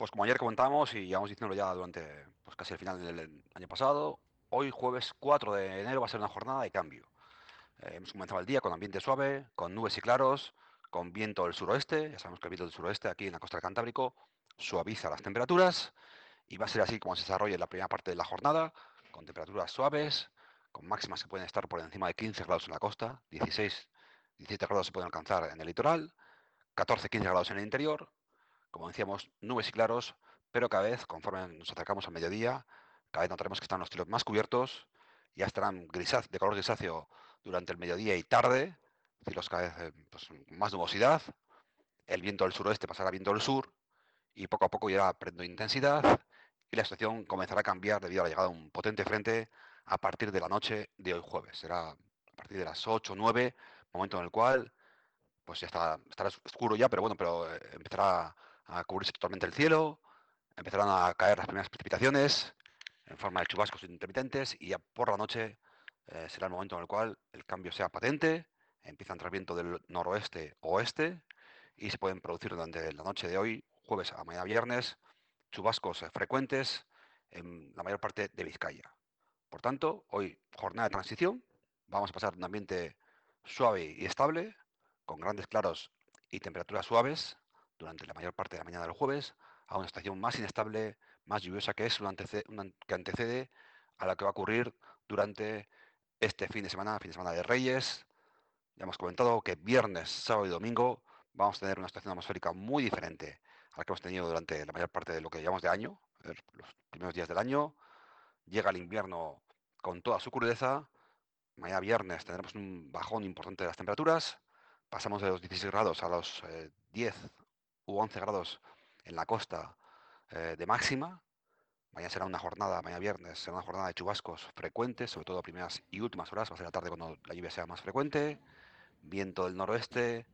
Pues como ayer comentábamos y llevamos diciéndolo ya durante pues, casi el final del año pasado, hoy jueves 4 de enero va a ser una jornada de cambio. Eh, hemos comenzado el día con ambiente suave, con nubes y claros, con viento del suroeste. Ya sabemos que el viento del suroeste aquí en la costa del Cantábrico suaviza las temperaturas y va a ser así como se desarrolla la primera parte de la jornada, con temperaturas suaves, con máximas que pueden estar por encima de 15 grados en la costa, 16, 17 grados se pueden alcanzar en el litoral, 14, 15 grados en el interior, como decíamos, nubes y claros, pero cada vez, conforme nos acercamos al mediodía, cada vez notaremos que están los cielos más cubiertos, ya estarán de color grisáceo durante el mediodía y tarde, cielos cada vez eh, pues, más nubosidad, el viento del suroeste pasará a viento del sur, y poco a poco irá perdiendo intensidad, y la situación comenzará a cambiar debido a la llegada de un potente frente a partir de la noche de hoy jueves. Será a partir de las 8 o 9, momento en el cual pues ya está, estará oscuro ya, pero bueno, pero eh, empezará a cubrirse totalmente el cielo, empezarán a caer las primeras precipitaciones en forma de chubascos intermitentes y ya por la noche eh, será el momento en el cual el cambio sea patente, empieza a entrar viento del noroeste oeste y se pueden producir durante la noche de hoy, jueves a mañana viernes, chubascos frecuentes en la mayor parte de Vizcaya. Por tanto, hoy jornada de transición, vamos a pasar de un ambiente suave y estable, con grandes claros y temperaturas suaves, durante la mayor parte de la mañana del jueves a una estación más inestable, más lluviosa que es que antecede a la que va a ocurrir durante este fin de semana, fin de semana de Reyes. Ya hemos comentado que viernes, sábado y domingo vamos a tener una estación atmosférica muy diferente a la que hemos tenido durante la mayor parte de lo que llevamos de año, los primeros días del año. Llega el invierno con toda su crudeza. Mañana viernes tendremos un bajón importante de las temperaturas. Pasamos de los 16 grados a los 10 eh, 11 grados en la costa eh, de máxima. Mañana será una jornada, mañana viernes, será una jornada de chubascos frecuentes, sobre todo primeras y últimas horas, va a ser la tarde cuando la lluvia sea más frecuente. Viento del noroeste,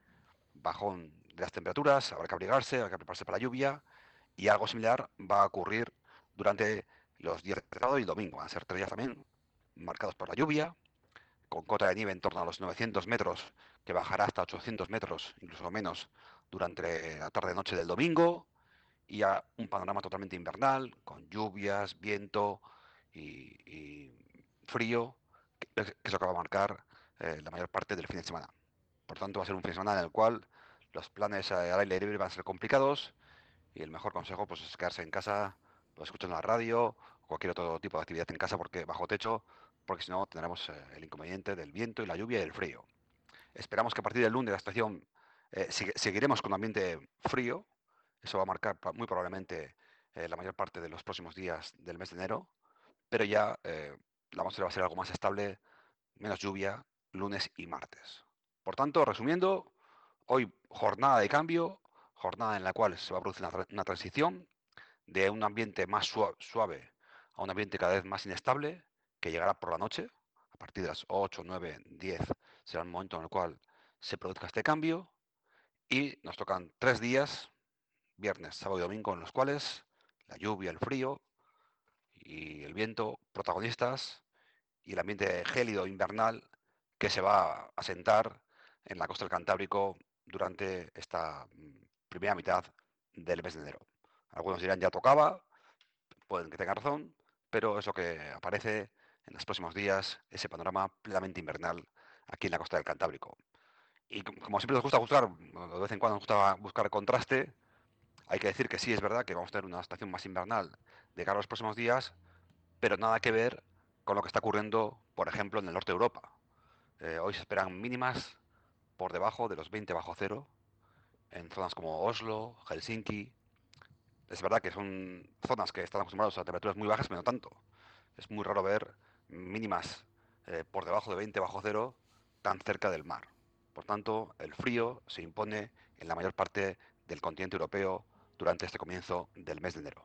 bajón de las temperaturas, habrá que abrigarse, habrá que prepararse para la lluvia. Y algo similar va a ocurrir durante los días de sábado y domingo. Van a ser tres días también marcados por la lluvia, con cota de nieve en torno a los 900 metros, que bajará hasta 800 metros, incluso menos, durante la tarde-noche del domingo, y a un panorama totalmente invernal, con lluvias, viento y, frío, que, es lo que va marcar eh, la mayor parte del fin de semana. Por tanto, va a ser un fin de semana en el cual los planes al aire libre van a ser complicados y el mejor consejo pues, es quedarse en casa, pues, escuchando la radio cualquier otro tipo de actividad en casa porque bajo techo porque si no tendremos eh, el inconveniente del viento y la lluvia y el frío. Esperamos que a partir del lunes la estación eh, seguiremos con un ambiente frío, eso va a marcar muy probablemente eh, la mayor parte de los próximos días del mes de enero, pero ya la atmósfera va a ser algo más estable, menos lluvia, lunes y martes. Por tanto, resumiendo, hoy jornada de cambio, jornada en la cual se va a producir una, transición de un ambiente más suave a un ambiente cada vez más inestable, que llegará por la noche, a partir de las 8, 9, 10, será el momento en el cual se produzca este cambio. Y nos tocan tres días, viernes, sábado y domingo, en los cuales la lluvia, el frío y el viento protagonistas y el ambiente gélido invernal que se va a sentar en la costa del Cantábrico durante esta mm, primera mitad del mes de enero. Algunos dirán ya tocaba, pueden que tengan razón, pero es lo que aparece en los próximos días ese panorama plenamente invernal aquí en la costa del Cantábrico. Y como siempre nos gusta buscar, de vez en cuando nos gusta buscar contraste, hay que decir que sí es verdad que vamos a tener una estación más invernal de cara a los próximos días, pero nada que ver con lo que está ocurriendo, por ejemplo, en el norte de Europa. Eh, hoy se esperan mínimas por debajo de los 20 bajo cero en zonas como Oslo, Helsinki. Es verdad que son zonas que están acostumbradas a temperaturas muy bajas, pero no tanto. Es muy raro ver mínimas eh, por debajo de 20 bajo cero tan cerca del mar. Por tanto, el frío se impone en la mayor parte del continente europeo durante este comienzo del mes de enero.